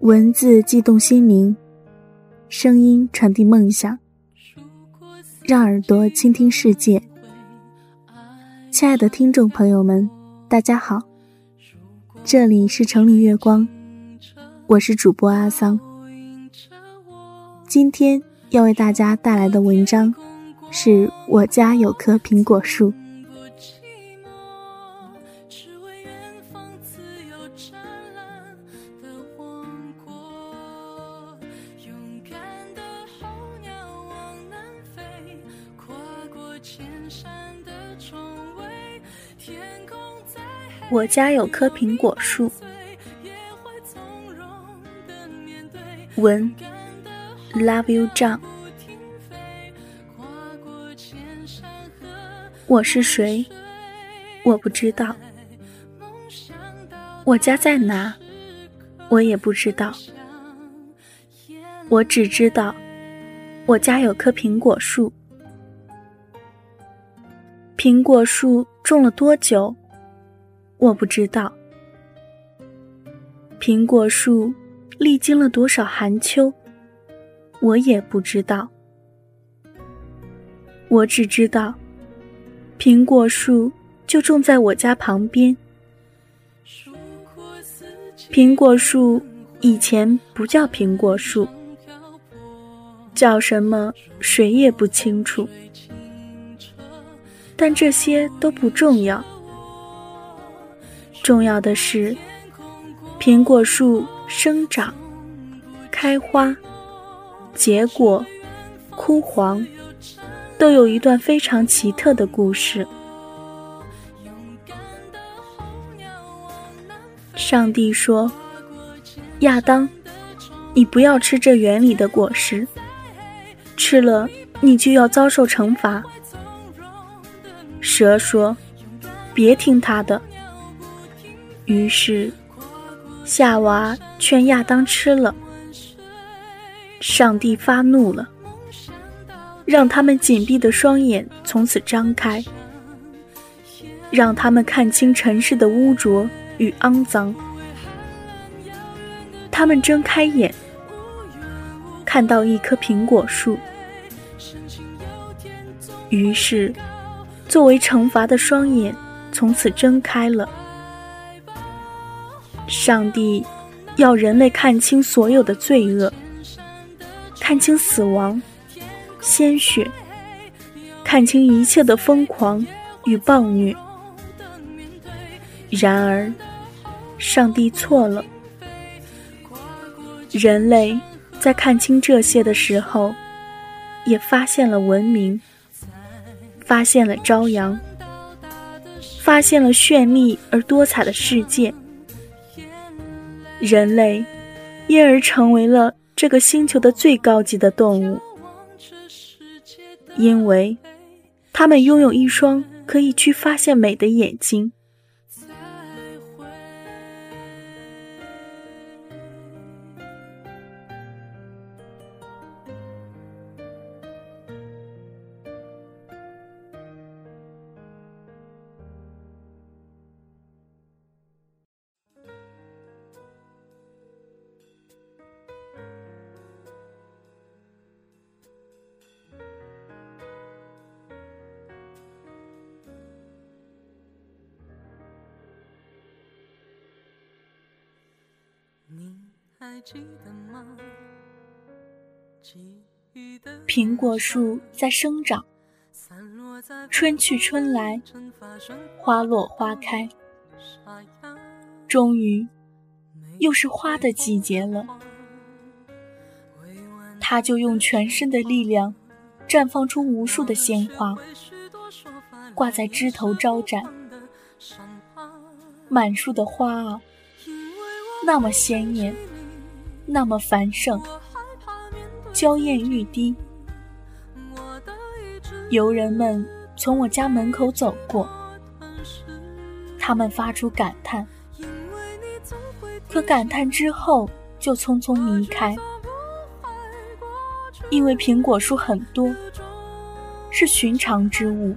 文字悸动心灵，声音传递梦想，让耳朵倾听世界。亲爱的听众朋友们，大家好，这里是城里月光，我是主播阿桑。今天要为大家带来的文章，是我家有棵苹果树。我家有棵苹果树。文，Love you，张。我是谁？我不知道。我家在哪？我也不知道。我只知道，我家有棵苹果树。苹果树种了多久？我不知道，苹果树历经了多少寒秋，我也不知道。我只知道，苹果树就种在我家旁边。苹果树以前不叫苹果树，叫什么谁也不清楚。但这些都不重要。重要的是，苹果树生长、开花、结果、枯黄，都有一段非常奇特的故事。上帝说：“亚当，你不要吃这园里的果实，吃了你就要遭受惩罚。”蛇说：“别听他的。”于是，夏娃劝亚当吃了。上帝发怒了，让他们紧闭的双眼从此张开，让他们看清尘世的污浊与肮脏。他们睁开眼，看到一棵苹果树。于是，作为惩罚的双眼从此睁开了。上帝要人类看清所有的罪恶，看清死亡、鲜血，看清一切的疯狂与暴虐。然而，上帝错了。人类在看清这些的时候，也发现了文明，发现了朝阳，发现了绚丽而多彩的世界。人类因而成为了这个星球的最高级的动物，因为他们拥有一双可以去发现美的眼睛。苹果树在生长，春去春来，花落花开，终于又是花的季节了。它就用全身的力量，绽放出无数的鲜花，挂在枝头招展。满树的花啊！那么鲜艳，那么繁盛，娇艳欲滴。游人们从我家门口走过，他们发出感叹，可感叹之后就匆匆离开，因为苹果树很多，是寻常之物，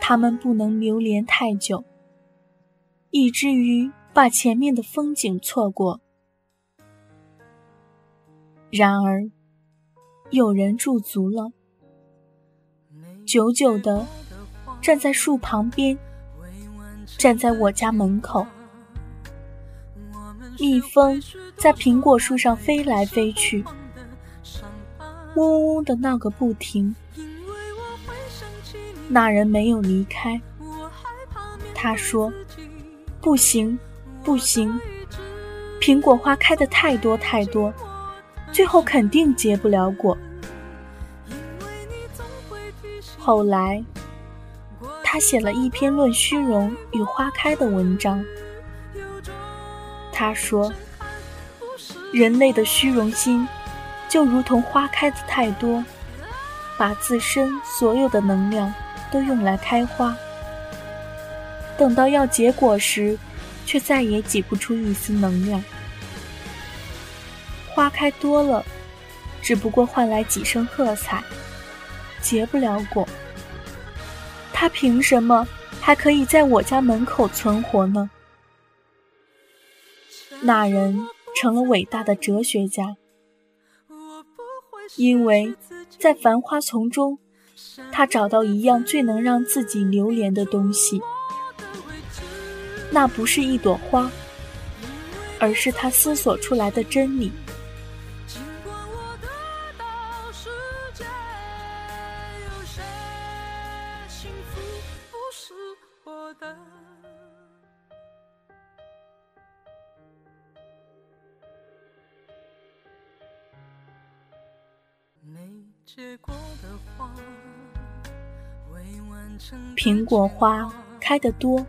他们不能流连太久，以至于。把前面的风景错过，然而，有人驻足了，久久的站在树旁边，站在我家门口。蜜蜂在苹果树上飞来飞去，嗡嗡的闹个不停。那人没有离开，他说：“不行，不行，苹果花开的太多太多。”最后肯定结不了果。后来，他写了一篇论虚荣与花开的文章。他说：“人类的虚荣心，就如同花开的太多，把自身所有的能量都用来开花，等到要结果时，却再也挤不出一丝能量。”花开多了，只不过换来几声喝彩，结不了果。他凭什么还可以在我家门口存活呢？那人成了伟大的哲学家，因为在繁花丛中，他找到一样最能让自己流连的东西。那不是一朵花，而是他思索出来的真理。果花开得多，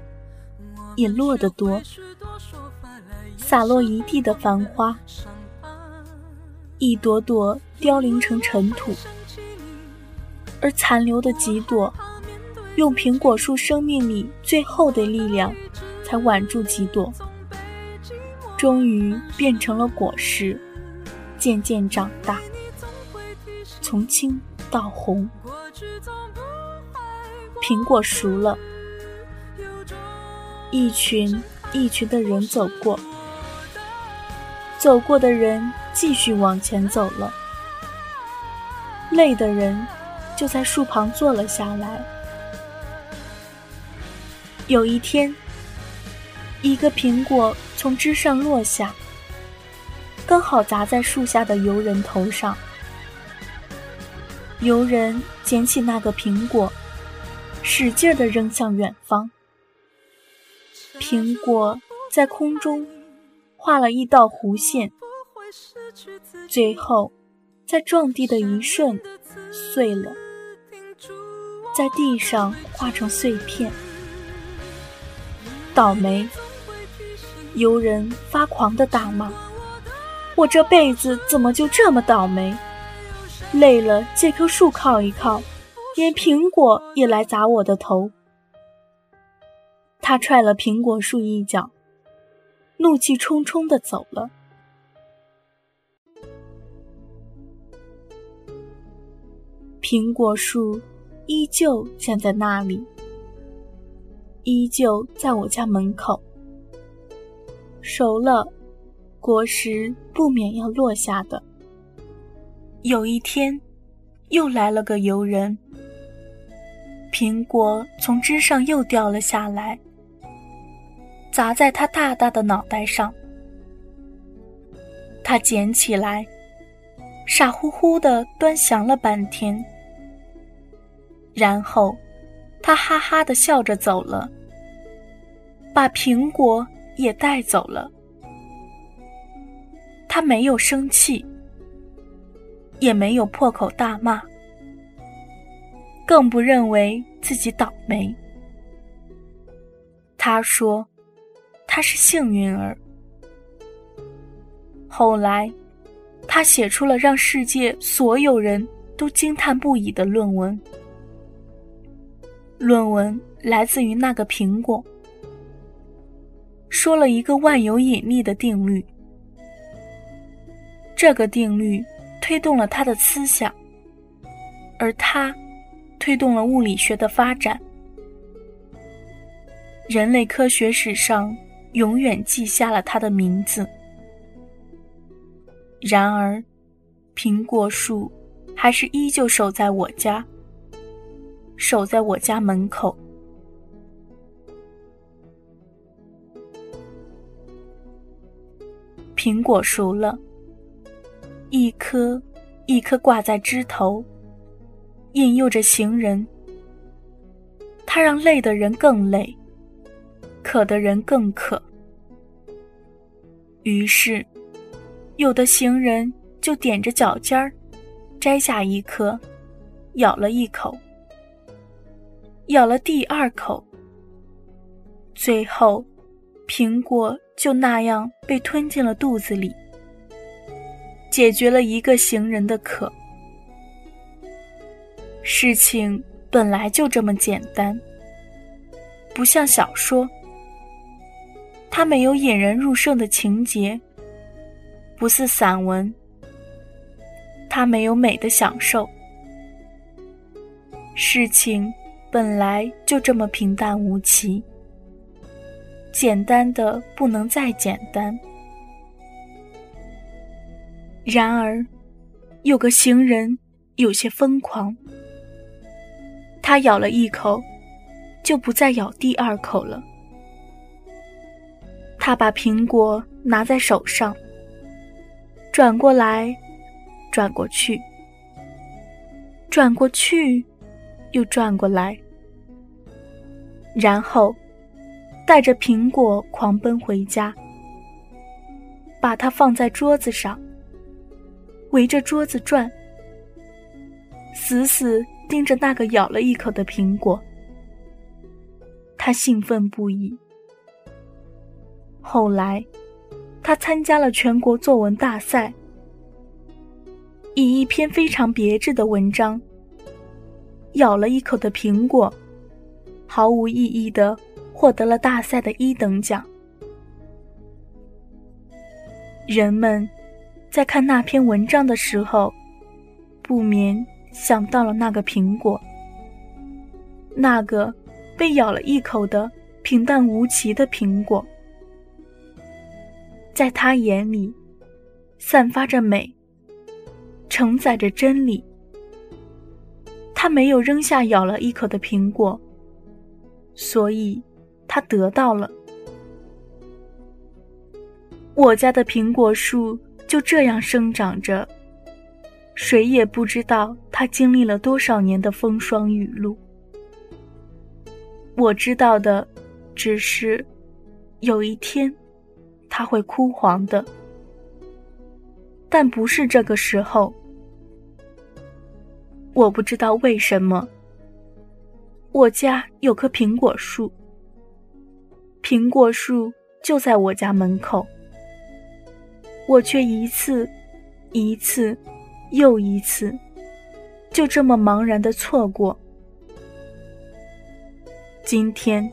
也落得多，洒落一地的繁花，一朵朵凋零成尘土，而残留的几朵，用苹果树生命里最后的力量，才挽住几朵，终于变成了果实，渐渐长大。从青到红，苹果熟了，一群一群的人走过，走过的人继续往前走了，累的人就在树旁坐了下来。有一天，一个苹果从枝上落下，刚好砸在树下的游人头上。游人捡起那个苹果，使劲地扔向远方。苹果在空中画了一道弧线，最后在撞地的一瞬碎了，在地上化成碎片。倒霉！游人发狂地大骂：“我这辈子怎么就这么倒霉？”累了，借棵树靠一靠，连苹果也来砸我的头。他踹了苹果树一脚，怒气冲冲的走了。苹果树依旧站在那里，依旧在我家门口。熟了，果实不免要落下的。有一天，又来了个游人，苹果从枝上又掉了下来，砸在他大大的脑袋上。他捡起来，傻乎乎的端详了半天，然后他哈哈的笑着走了，把苹果也带走了。他没有生气。也没有破口大骂，更不认为自己倒霉。他说：“他是幸运儿。”后来，他写出了让世界所有人都惊叹不已的论文。论文来自于那个苹果，说了一个万有引力的定律。这个定律。推动了他的思想，而他推动了物理学的发展。人类科学史上永远记下了他的名字。然而，苹果树还是依旧守在我家，守在我家门口。苹果熟了，一颗一颗挂在枝头，引诱着行人。它让累的人更累，渴的人更渴。于是，有的行人就踮着脚尖儿，摘下一颗，咬了一口，咬了第二口，最后，苹果就那样被吞进了肚子里，解决了一个行人的渴。事情本来就这么简单，不像小说。它没有引人入胜的情节，不似散文。它没有美的享受。事情本来就这么平淡无奇，简单的不能再简单。然而，有个行人有些疯狂，他咬了一口，就不再咬第二口了。他把苹果拿在手上，转过来，转过去，转过去，又转过来，然后带着苹果狂奔回家，把它放在桌子上，围着桌子转，死死盯着那个咬了一口的苹果。他兴奋不已。后来，他参加了全国作文大赛，以一篇非常别致的文章，咬了一口的苹果，毫无意义的获得了大赛的一等奖。人们在看那篇文章的时候，不免想到了那个苹果，那个被咬了一口的平淡无奇的苹果。在他眼里，散发着美，承载着真理。他没有扔下咬了一口的苹果，所以他得到了。我家的苹果树就这样生长着，谁也不知道它经历了多少年的风霜雨露。我知道的，只是有一天。它会枯黄的，但不是这个时候。我不知道为什么，我家有棵苹果树，苹果树就在我家门口，我却一次、一次、又一次，就这么茫然的错过。今天，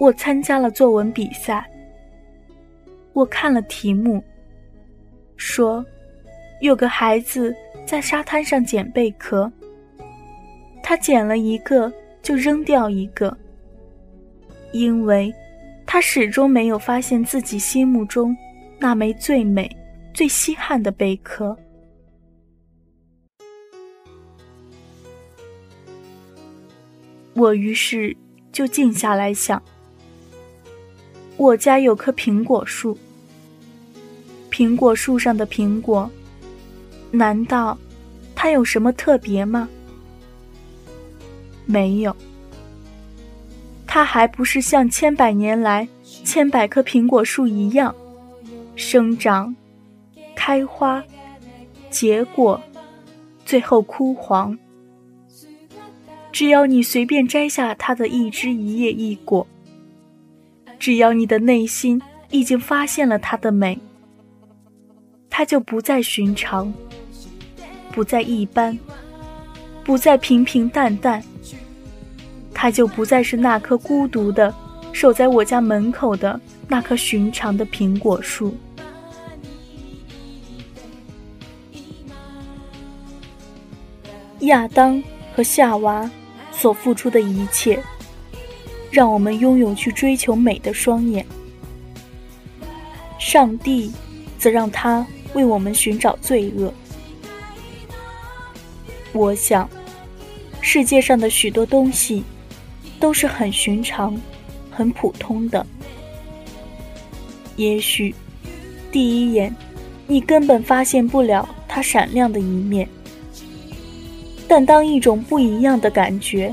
我参加了作文比赛。我看了题目，说有个孩子在沙滩上捡贝壳，他捡了一个就扔掉一个，因为他始终没有发现自己心目中那枚最美、最稀罕的贝壳。我于是就静下来想，我家有棵苹果树。苹果树上的苹果，难道它有什么特别吗？没有，它还不是像千百年来千百棵苹果树一样，生长、开花、结果，最后枯黄。只要你随便摘下它的一枝一叶一果，只要你的内心已经发现了它的美。它就不再寻常，不再一般，不再平平淡淡。它就不再是那棵孤独的守在我家门口的那棵寻常的苹果树。亚当和夏娃所付出的一切，让我们拥有去追求美的双眼。上帝则让他。为我们寻找罪恶，我想，世界上的许多东西都是很寻常、很普通的。也许，第一眼，你根本发现不了它闪亮的一面。但当一种不一样的感觉，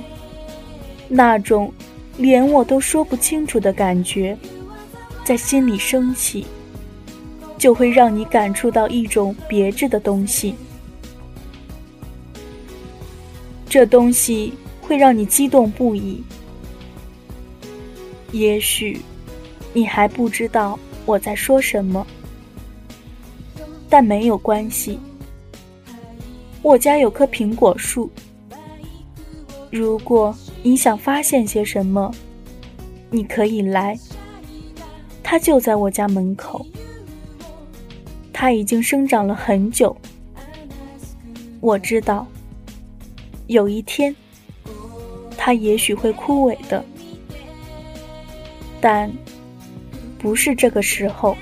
那种连我都说不清楚的感觉，在心里升起，就会让你感触到一种别致的东西。这东西会让你激动不已。也许你还不知道我在说什么，但没有关系。我家有棵苹果树。如果你想发现些什么，你可以来。它就在我家门口。它已经生长了很久。我知道，有一天，它也许会枯萎的，但不是这个时候。